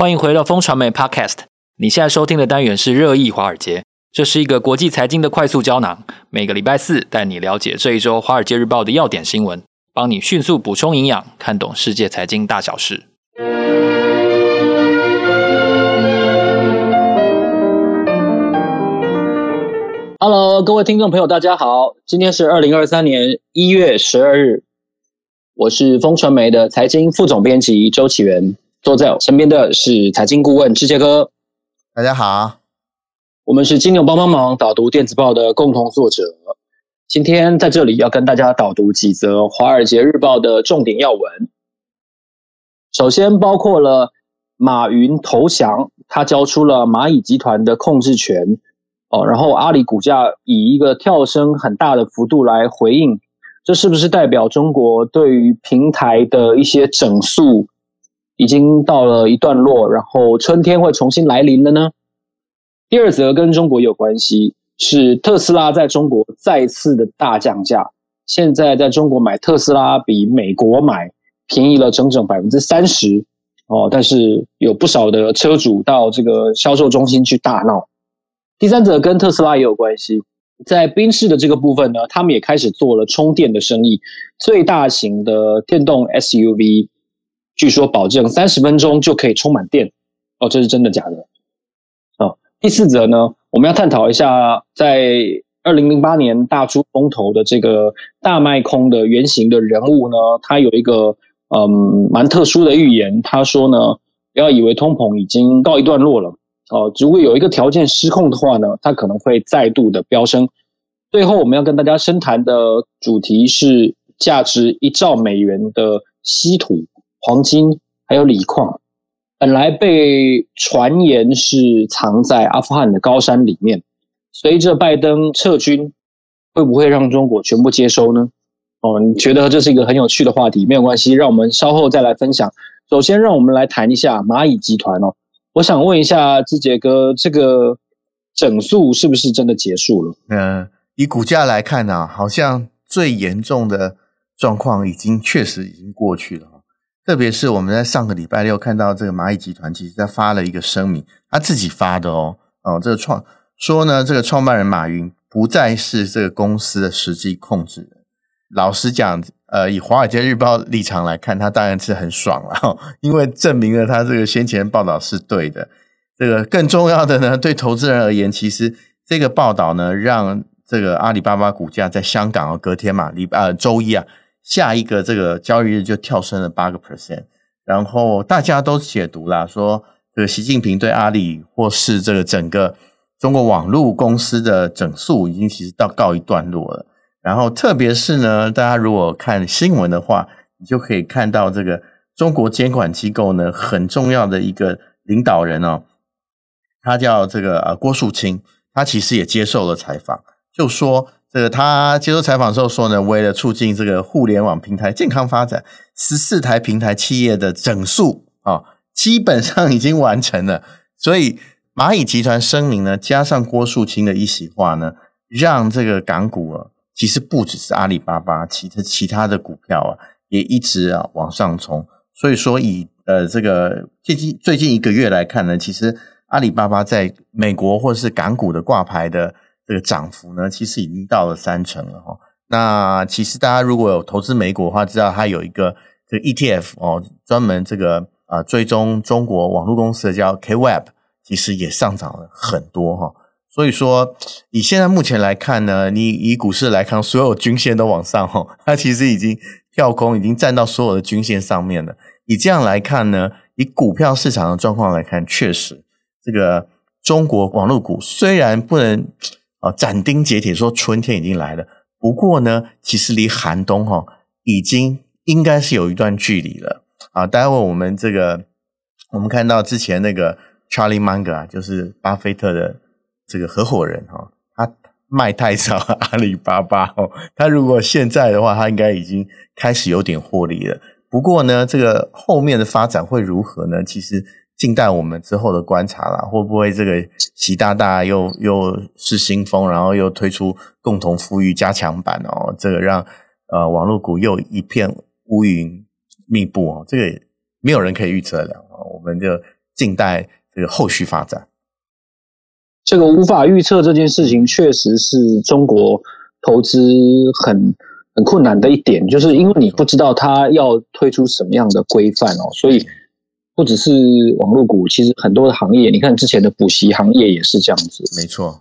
欢迎回到风传媒 Podcast。你现在收听的单元是热议华尔街，这是一个国际财经的快速胶囊。每个礼拜四带你了解这一周《华尔街日报》的要点新闻，帮你迅速补充营养，看懂世界财经大小事。Hello，各位听众朋友，大家好，今天是二零二三年一月十二日，我是风传媒的财经副总编辑周启源，坐在我身边的是财经顾问志杰哥。大家好，我们是金牛帮帮忙导读电子报的共同作者，今天在这里要跟大家导读几则《华尔街日报》的重点要闻。首先包括了马云投降，他交出了蚂蚁集团的控制权。哦，然后阿里股价以一个跳升很大的幅度来回应，这是不是代表中国对于平台的一些整肃已经到了一段落，然后春天会重新来临了呢？第二则跟中国有关系，是特斯拉在中国再次的大降价，现在在中国买特斯拉比美国买便宜了整整百分之三十哦，但是有不少的车主到这个销售中心去大闹。第三者跟特斯拉也有关系，在宾士的这个部分呢，他们也开始做了充电的生意，最大型的电动 SUV，据说保证三十分钟就可以充满电，哦，这是真的假的？哦，第四则呢，我们要探讨一下，在二零零八年大出风头的这个大卖空的原型的人物呢，他有一个嗯蛮特殊的预言，他说呢，不要以为通膨已经告一段落了。哦，如果有一个条件失控的话呢，它可能会再度的飙升。最后，我们要跟大家深谈的主题是价值一兆美元的稀土、黄金还有锂矿，本来被传言是藏在阿富汗的高山里面。随着拜登撤军，会不会让中国全部接收呢？哦，你觉得这是一个很有趣的话题？没有关系，让我们稍后再来分享。首先，让我们来谈一下蚂蚁集团哦。我想问一下志杰哥，这个整肃是不是真的结束了？嗯，以股价来看呢、好像最严重的状况已经确实已经过去了。特别是我们在上个礼拜六看到这个蚂蚁集团，其实在发了一个声明，他自己发的哦。哦，这个创说呢，这个创办人马云不再是这个公司的实际控制人。老实讲。呃，以《华尔街日报》立场来看，他当然是很爽了，因为证明了他这个先前报道是对的。这个更重要的呢，对投资人而言，其实这个报道呢，让这个阿里巴巴股价在香港啊，隔天嘛，礼拜呃周一啊，下一个这个交易日就跳升了八个 percent。然后大家都解读了，说这个习近平对阿里或是这个整个中国网络公司的整肃，已经其实到告一段落了。然后，特别是呢，大家如果看新闻的话，你就可以看到这个中国监管机构呢，很重要的一个领导人哦，他叫这个呃郭树清，他其实也接受了采访，就说这个他接受采访的时候说呢，为了促进这个互联网平台健康发展，十四台平台企业的整肃啊，基本上已经完成了。所以蚂蚁集团声明呢，加上郭树清的一席话呢，让这个港股啊。其实不只是阿里巴巴，其他其他的股票啊，也一直啊往上冲。所以说以，呃这个最近最近一个月来看呢，其实阿里巴巴在美国或是港股的挂牌的这个涨幅呢，其实已经到了三成了哈。那其实大家如果有投资美股的话，知道它有一个这个 ETF 哦，专门这个啊追踪中国网络公司的叫 KWEB，其实也上涨了很多哈。所以说，以现在目前来看呢，你以股市来看，所有均线都往上吼，它其实已经跳空，已经站到所有的均线上面了。以这样来看呢，以股票市场的状况来看，确实这个中国网络股虽然不能啊斩钉截铁说春天已经来了，不过呢，其实离寒冬哈已经应该是有一段距离了啊。待会我们这个我们看到之前那个 Charlie Munger 啊，就是巴菲特的。这个合伙人哈，他卖太少阿里巴巴哦，他如果现在的话，他应该已经开始有点获利了。不过呢，这个后面的发展会如何呢？其实静待我们之后的观察啦。会不会这个习大大又又是新风，然后又推出共同富裕加强版哦？这个让呃网络股又一片乌云密布哦，这个没有人可以预测了。我们就。静待这个后续发展。这个无法预测这件事情，确实是中国投资很很困难的一点，就是因为你不知道它要推出什么样的规范哦，所以不只是网络股，其实很多的行业，你看之前的补习行业也是这样子。没错，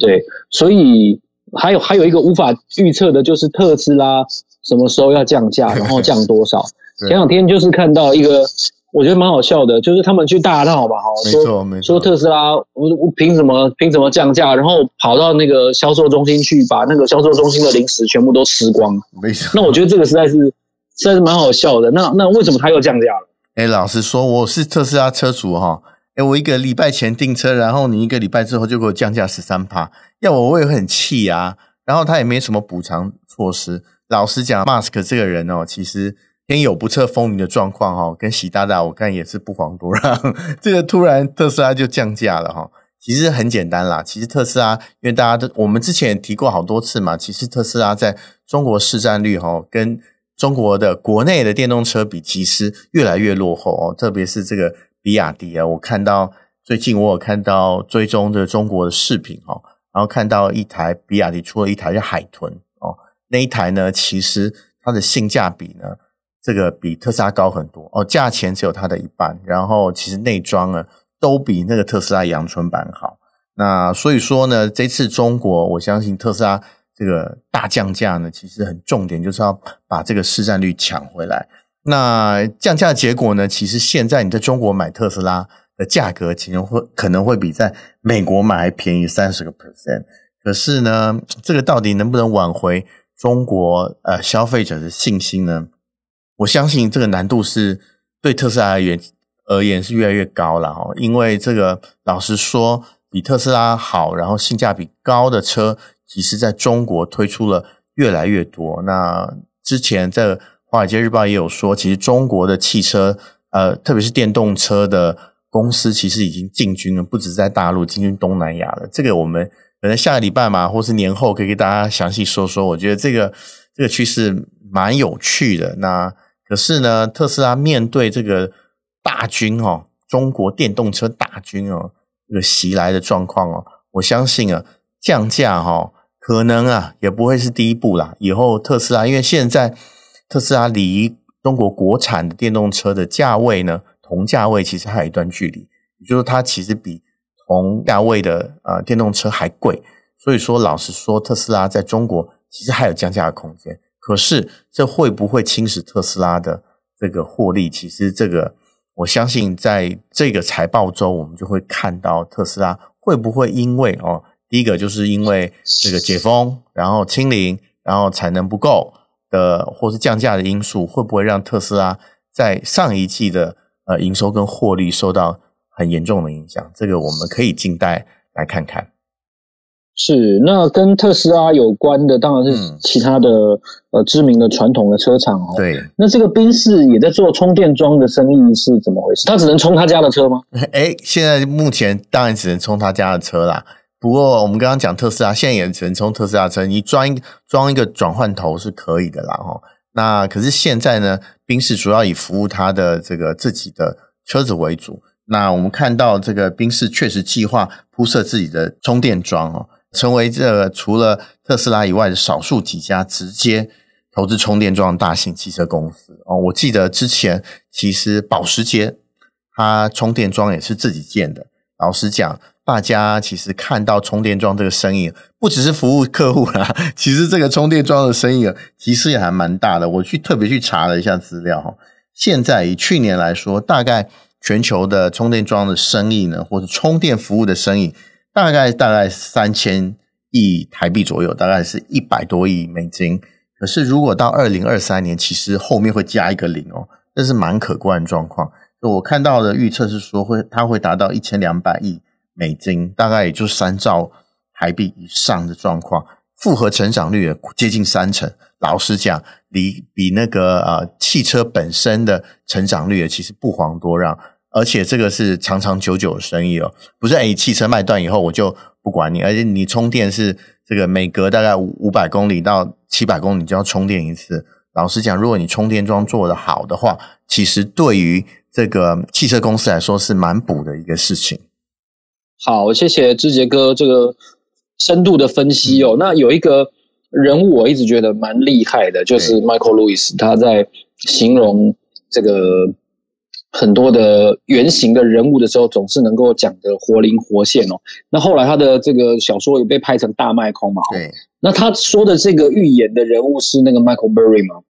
对，所以还有还有一个无法预测的，就是特斯拉什么时候要降价，然后降多少。前两天就是看到一个。我觉得蛮好笑的，就是他们去大闹吧，哈，没错没错，说特斯拉，我我凭什么凭什么降价，然后跑到那个销售中心去，把那个销售中心的零食全部都吃光，没错。那我觉得这个实在是实在是蛮好笑的。那那为什么他又降价了？哎，老实说，我是特斯拉车主哈，哎，我一个礼拜前订车，然后你一个礼拜之后就给我降价十三趴，要我我也很气啊。然后他也没什么补偿措施。老实讲，Mask 这个人哦，其实。天有不测风云的状况哈，跟习大大我看也是不遑多让。这个突然特斯拉就降价了哈，其实很简单啦。其实特斯拉，因为大家都我们之前提过好多次嘛，其实特斯拉在中国市占率哈，跟中国的国内的电动车比，其实越来越落后哦。特别是这个比亚迪啊，我看到最近我有看到追踪的中国的视频哦，然后看到一台比亚迪出了一台叫海豚哦，那一台呢，其实它的性价比呢。这个比特斯拉高很多哦，价钱只有它的一半，然后其实内装呢都比那个特斯拉阳春版好。那所以说呢，这次中国我相信特斯拉这个大降价呢，其实很重点就是要把这个市占率抢回来。那降价的结果呢，其实现在你在中国买特斯拉的价格，其实会可能会比在美国买还便宜三十个 percent。可是呢，这个到底能不能挽回中国呃消费者的信心呢？我相信这个难度是对特斯拉而言而言是越来越高了哈，因为这个老实说，比特斯拉好，然后性价比高的车，其实在中国推出了越来越多。那之前在《华尔街日报》也有说，其实中国的汽车，呃，特别是电动车的公司，其实已经进军了，不止在大陆，进军东南亚了。这个我们可能下个礼拜嘛，或是年后可以给大家详细说说。我觉得这个这个趋势蛮有趣的。那可是呢，特斯拉面对这个大军哦，中国电动车大军哦，这个袭来的状况哦，我相信啊，降价哈、哦，可能啊也不会是第一步啦。以后特斯拉，因为现在特斯拉离中国国产的电动车的价位呢，同价位其实还有一段距离，也就是它其实比同价位的呃电动车还贵。所以说，老实说，特斯拉在中国其实还有降价的空间。可是，这会不会侵蚀特斯拉的这个获利？其实，这个我相信，在这个财报周，我们就会看到特斯拉会不会因为哦，第一个就是因为这个解封，然后清零，然后产能不够的，或是降价的因素，会不会让特斯拉在上一季的呃营收跟获利受到很严重的影响？这个我们可以静待来看看。是，那跟特斯拉有关的当然是其他的、嗯、呃知名的传统的车厂哦。对，那这个宾士也在做充电桩的生意是怎么回事？他只能充他家的车吗？哎，现在目前当然只能充他家的车啦。不过我们刚刚讲特斯拉，现在也只能充特斯拉车，你装一装一个转换头是可以的啦哈。那可是现在呢，宾士主要以服务他的这个自己的车子为主。那我们看到这个宾士确实计划铺设自己的充电桩哦。成为这个除了特斯拉以外的少数几家直接投资充电桩大型汽车公司哦。我记得之前其实保时捷它充电桩也是自己建的。老实讲，大家其实看到充电桩这个生意，不只是服务客户啦，其实这个充电桩的生意其实也还蛮大的。我去特别去查了一下资料哈，现在以去年来说，大概全球的充电桩的生意呢，或者充电服务的生意。大概大概三千亿台币左右，大概是一百多亿美金。可是如果到二零二三年，其实后面会加一个零哦，这是蛮可观的状况。我看到的预测是说会，它会达到一千两百亿美金，大概也就三兆台币以上的状况，复合成长率也接近三成。老实讲，离比那个呃汽车本身的成长率也其实不遑多让。而且这个是长长久久的生意哦，不是诶，汽车卖断以后我就不管你，而且你充电是这个每隔大概五五百公里到七百公里就要充电一次。老实讲，如果你充电桩做得好的话，其实对于这个汽车公司来说是蛮补的一个事情。好，谢谢志杰哥这个深度的分析哦。嗯、那有一个人物我一直觉得蛮厉害的，就是 Michael Lewis，他在形容这个。很多的原型的人物的时候，总是能够讲得活灵活现哦。那后来他的这个小说也被拍成大卖空嘛？对。那他说的这个预言的人物是那个 Michael Berry 吗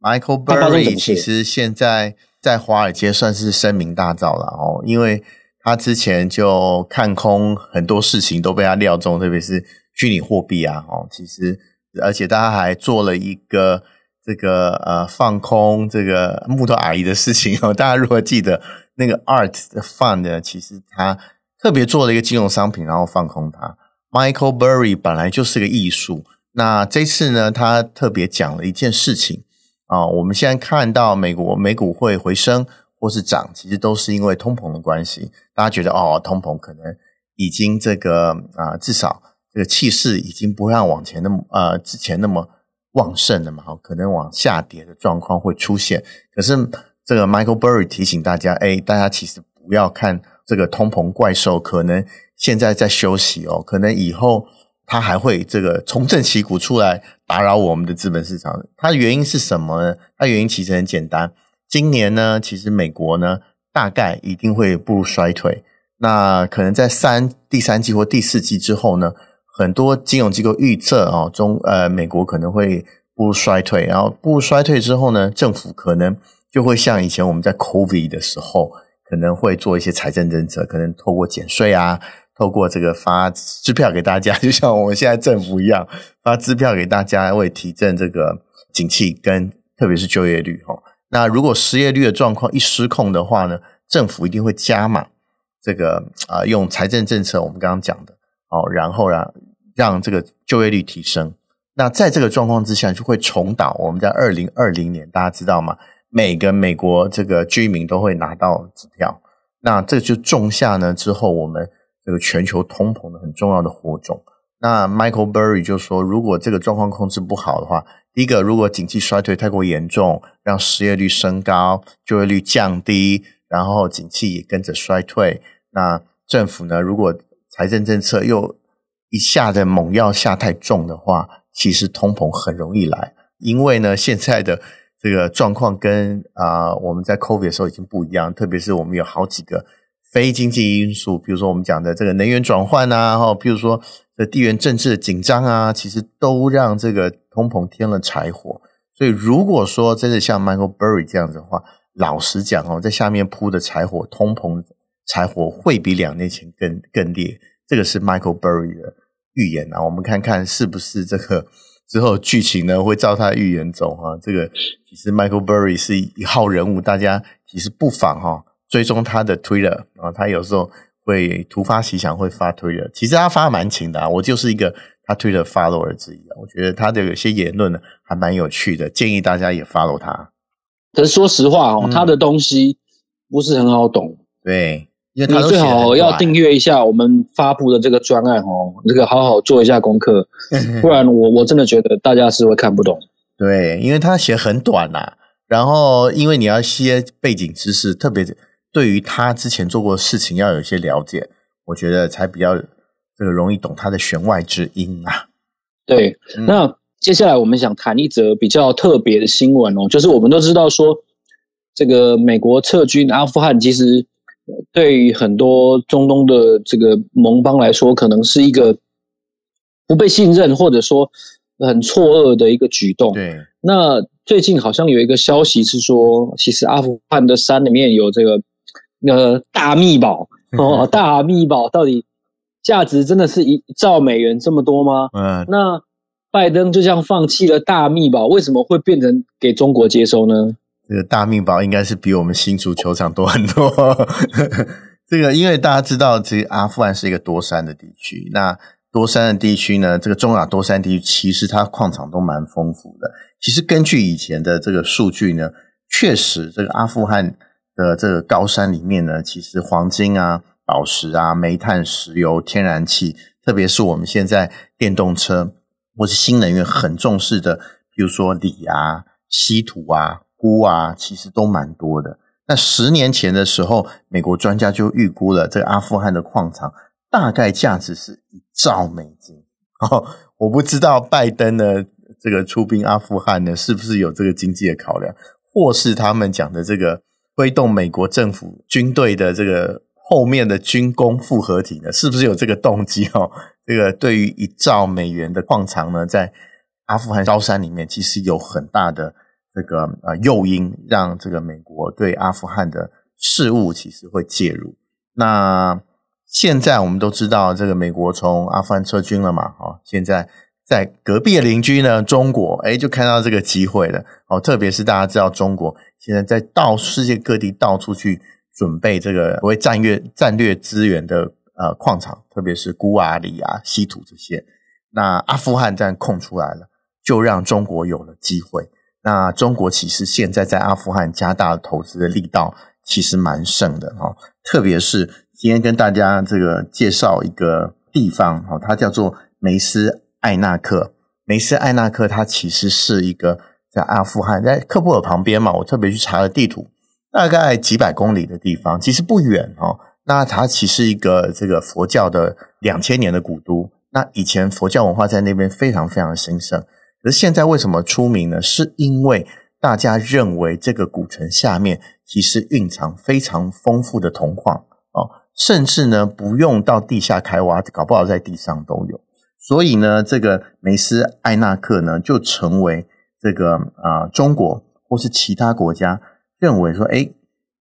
？Michael Berry 其实现在在华尔街算是声名大噪了哦，因为他之前就看空很多事情都被他料中，特别是虚拟货币啊哦，其实而且他还做了一个。这个呃放空这个木头阿姨的事情哦，大家如果记得那个 Art Fund，其实他特别做了一个金融商品，然后放空它。Michael Burry 本来就是个艺术，那这次呢，他特别讲了一件事情啊，我们现在看到美国美股会回升或是涨，其实都是因为通膨的关系。大家觉得哦，通膨可能已经这个啊，至少这个气势已经不像往前那么呃之前那么。旺盛了嘛，可能往下跌的状况会出现。可是这个 Michael Burry 提醒大家，哎，大家其实不要看这个通膨怪兽，可能现在在休息哦，可能以后它还会这个重振旗鼓出来打扰我们的资本市场。它的原因是什么呢？它原因其实很简单，今年呢，其实美国呢大概一定会步入衰退。那可能在三第三季或第四季之后呢，很多金融机构预测哦，中呃美国可能会步入衰退，然后步入衰退之后呢，政府可能就会像以前我们在 COVID 的时候，可能会做一些财政政策，可能透过减税啊，透过这个发支票给大家，就像我们现在政府一样发支票给大家，为提振这个景气跟特别是就业率哈。那如果失业率的状况一失控的话呢，政府一定会加码这个啊、用财政政策，我们刚刚讲的。哦，然后让让这个就业率提升。那在这个状况之下，就会重蹈我们在二零二零年，大家知道吗？每个美国这个居民都会拿到支票，那这就种下呢之后我们这个全球通膨的很重要的火种。那 Michael Burry 就说，如果这个状况控制不好的话，第一个，如果经济衰退太过严重，让失业率升高，就业率降低，然后景气也跟着衰退，那政府呢，如果财政政策又一下的猛药下太重的话，其实通膨很容易来。因为呢，现在的这个状况跟啊、我们在 COVID 的时候已经不一样，特别是我们有好几个非经济因素，比如说我们讲的这个能源转换啊，哈，比如说这地缘政治的紧张啊，其实都让这个通膨添了柴火。所以如果说真的像 Michael Burry 这样子的话，老实讲哦，在下面铺的柴火，通膨。柴火会比两年前更更烈，这个是 Michael Burry 的预言啊。我们看看是不是这个之后剧情呢会照他预言走、啊。这个其实 Michael Burry 是一号人物，大家其实不妨哈、追踪他的 Twitter 啊。他有时候会突发奇想会发 Twitter，其实他发蛮勤的啊。我就是一个他 Twitter follower 之一啊。我觉得他的有些言论呢还蛮有趣的，建议大家也 follow 他。可是说实话哦，嗯、他的东西不是很好懂，对。因为你最好要订阅一下我们发布的这个专案哦，这个好好做一下功课，不然我我真的觉得大家是会看不懂。对，因为他写很短呐、啊，然后因为你要一些背景知识，特别对于他之前做过的事情要有一些了解，我觉得才比较这个容易懂他的弦外之音啊。对，嗯、那接下来我们想谈一则比较特别的新闻哦，就是我们都知道说这个美国撤军阿富汗其实。对于很多中东的这个盟邦来说，可能是一个不被信任或者说很错愕的一个举动。对，那最近好像有一个消息是说，其实阿富汗的山里面有这个呃大秘宝哦，大秘宝到底价值真的是一兆美元这么多吗？嗯，那拜登就这样放弃了大秘宝，为什么会变成给中国接收呢？这个大秘宝应该是比我们新竹球场多很多。这个，因为大家知道，其实阿富汗是一个多山的地区。那多山的地区呢，这个中亚多山地区其实它矿场都蛮丰富的。其实根据以前的这个数据呢，确实这个阿富汗的这个高山里面呢，其实黄金啊、宝石啊、煤炭、石油、天然气，特别是我们现在电动车或是新能源很重视的，比如说锂啊、稀土啊。钴啊，其实都蛮多的。那十年前的时候，美国专家就预估了这个阿富汗的矿场大概价值是一兆美金。哦，我不知道拜登呢这个出兵阿富汗呢，是不是有这个经济的考量，或是他们讲的这个推动美国政府军队的这个后面的军工复合体呢，是不是有这个动机？哦，这个对于一兆美元的矿场呢，在阿富汗高山里面，其实有很大的。这个呃诱因让这个美国对阿富汗的事务其实会介入。那现在我们都知道，这个美国从阿富汗撤军了嘛？哦，现在在隔壁的邻居呢，中国诶就看到这个机会了。哦，特别是大家知道，中国现在在到世界各地到处去准备这个所谓战略战略资源的呃矿场，特别是孤瓦里啊、稀土这些。那阿富汗这样空出来了，就让中国有了机会。那中国其实现在在阿富汗加大投资的力道，其实蛮盛的哈。特别是今天跟大家这个介绍一个地方哈，它叫做梅斯艾纳克。梅斯艾纳克它其实是一个在阿富汗在喀布尔旁边嘛，我特别去查了地图，大概几百公里的地方，其实不远哈。那它其实一个这个佛教的两千年的古都，那以前佛教文化在那边非常非常的兴盛。而现在为什么出名呢？是因为大家认为这个古城下面其实蕴藏非常丰富的铜矿哦，甚至呢不用到地下开挖，搞不好在地上都有。所以呢，这个梅斯艾纳克呢就成为这个啊、中国或是其他国家认为说，哎，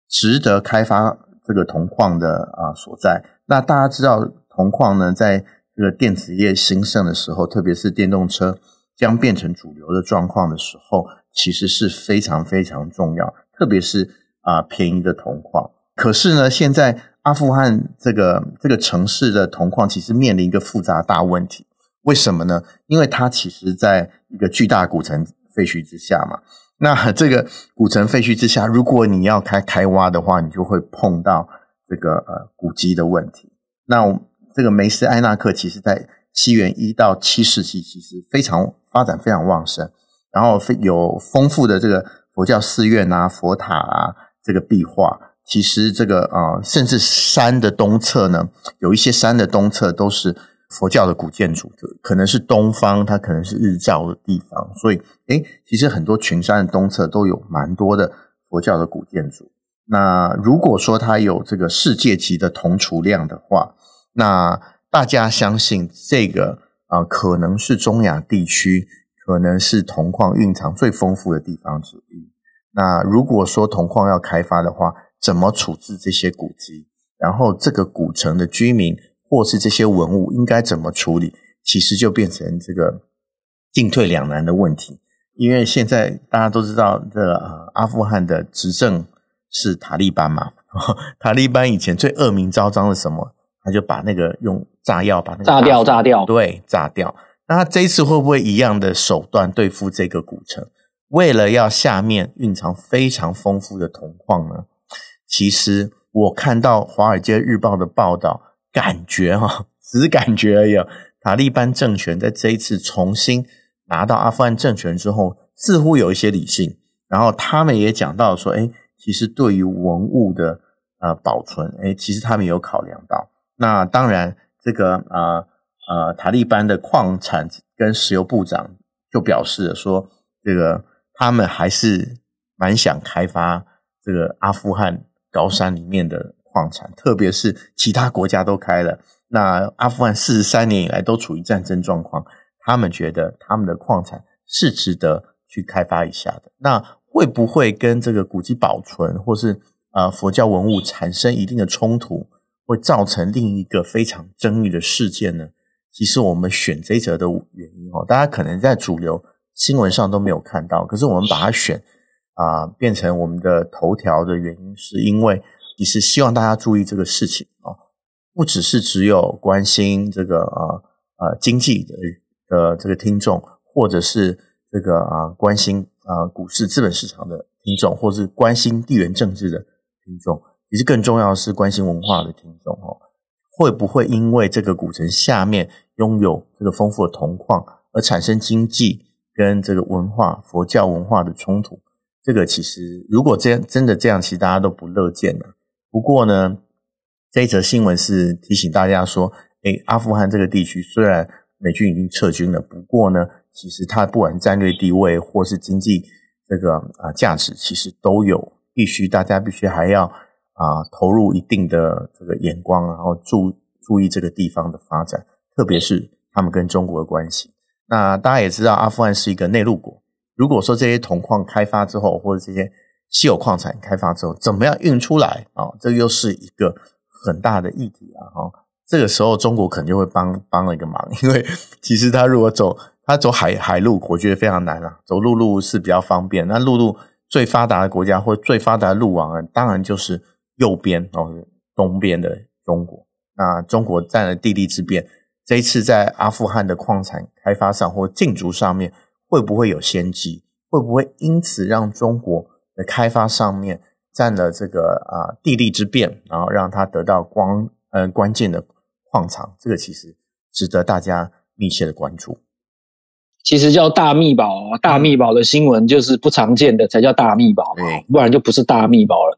值得开发这个铜矿的啊、所在。那大家知道铜矿呢，在这个电子业兴盛的时候，特别是电动车。将变成主流的状况的时候，其实是非常非常重要，特别是啊、便宜的铜矿。可是呢，现在阿富汗这个这个城市的铜矿其实面临一个复杂大问题。为什么呢？因为它其实在一个巨大古城废墟之下嘛。那 这个古城废墟之下，如果你要开开挖的话，你就会碰到这个呃古迹的问题。那这个梅斯埃纳克其实在西元一到七世纪，其实非常。发展非常旺盛，然后有丰富的这个佛教寺院啊、佛塔啊，这个壁画。其实这个啊、呃，甚至山的东侧呢，有一些山的东侧都是佛教的古建筑，可能是东方，它可能是日照的地方。所以，诶，其实很多群山的东侧都有蛮多的佛教的古建筑。那如果说它有这个世界级的铜储量的话，那大家相信这个。啊，可能是中亚地区，可能是铜矿蕴藏最丰富的地方之一。那如果说铜矿要开发的话，怎么处置这些古迹？然后这个古城的居民或是这些文物应该怎么处理？其实就变成这个进退两难的问题。因为现在大家都知道，这个阿富汗的执政是塔利班嘛，塔利班以前最恶名昭彰的什么？他就把那个用炸药把那个炸掉，炸掉，对，炸掉。那他这一次会不会一样的手段对付这个古城？为了要下面蕴藏非常丰富的铜矿呢？其实我看到《华尔街日报》的报道，感觉哈，只是感觉而已。塔利班政权在这一次重新拿到阿富汗政权之后，似乎有一些理性。然后他们也讲到说，哎，其实对于文物的呃保存，哎，其实他们有考量到。那当然，这个呃呃，塔利班的矿产跟石油部长就表示了说，这个他们还是蛮想开发这个阿富汗高山里面的矿产，特别是其他国家都开了，那阿富汗四十三年以来都处于战争状况，他们觉得他们的矿产是值得去开发一下的。那会不会跟这个古迹保存或是呃佛教文物产生一定的冲突？会造成另一个非常争议的事件呢？其实我们选这一则的原因哦，大家可能在主流新闻上都没有看到，可是我们把它选啊、变成我们的头条的原因，是因为其实希望大家注意这个事情哦，不只是只有关心这个呃呃经济的的这个听众，或者是这个啊、关心啊、股市资本市场的听众，或是关心地缘政治的听众。其实更重要的是关心文化的听众哦，会不会因为这个古城下面拥有这个丰富的铜矿而产生经济跟这个文化佛教文化的冲突？这个其实如果这样真的这样，其实大家都不乐见的。不过呢，这一则新闻是提醒大家说，诶，阿富汗这个地区虽然美军已经撤军了，不过呢，其实它不管战略地位或是经济这个啊价值，其实都有必须大家必须还要啊投入一定的这个眼光，然后注注意这个地方的发展，特别是他们跟中国的关系。那大家也知道，阿富汗是一个内陆国，如果说这些铜矿开发之后，或者这些稀有矿产开发之后，怎么样运出来啊？这又是一个很大的议题啊！哈，这个时候中国可能就会帮帮了一个忙，因为其实他如果走他走海海路，我觉得非常难啊。走陆路是比较方便，那陆路最发达的国家或最发达的路网，当然就是右边哦，东边的中国。那中国占了地利之便，这一次在阿富汗的矿产开发上或竞逐上面，会不会有先机？会不会因此让中国的开发上面占了这个啊地利之便，然后让它得到光呃关键的矿场，这个其实值得大家密切的关注。其实叫大秘宝，大秘宝的新闻就是不常见的才叫大秘宝嘛，不然就不是大秘宝了。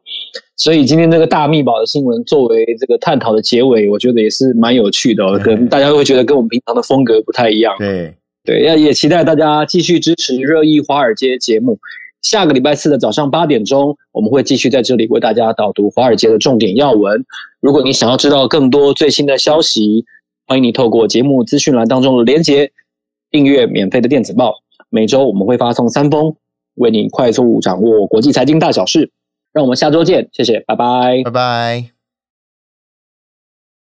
所以今天这个大秘宝的新闻作为这个探讨的结尾，我觉得也是蛮有趣的，可能大家会觉得跟我们平常的风格不太一样。对对，要也期待大家继续支持热议华尔街节目。下个礼拜四的早上八点钟，我们会继续在这里为大家导读华尔街的重点要闻。如果你想要知道更多最新的消息，欢迎你透过节目资讯栏当中的连结订阅免费的电子报。每周我们会发送三封，为你快速掌握国际财经大小事。让我们下周见，谢谢，拜拜，拜拜。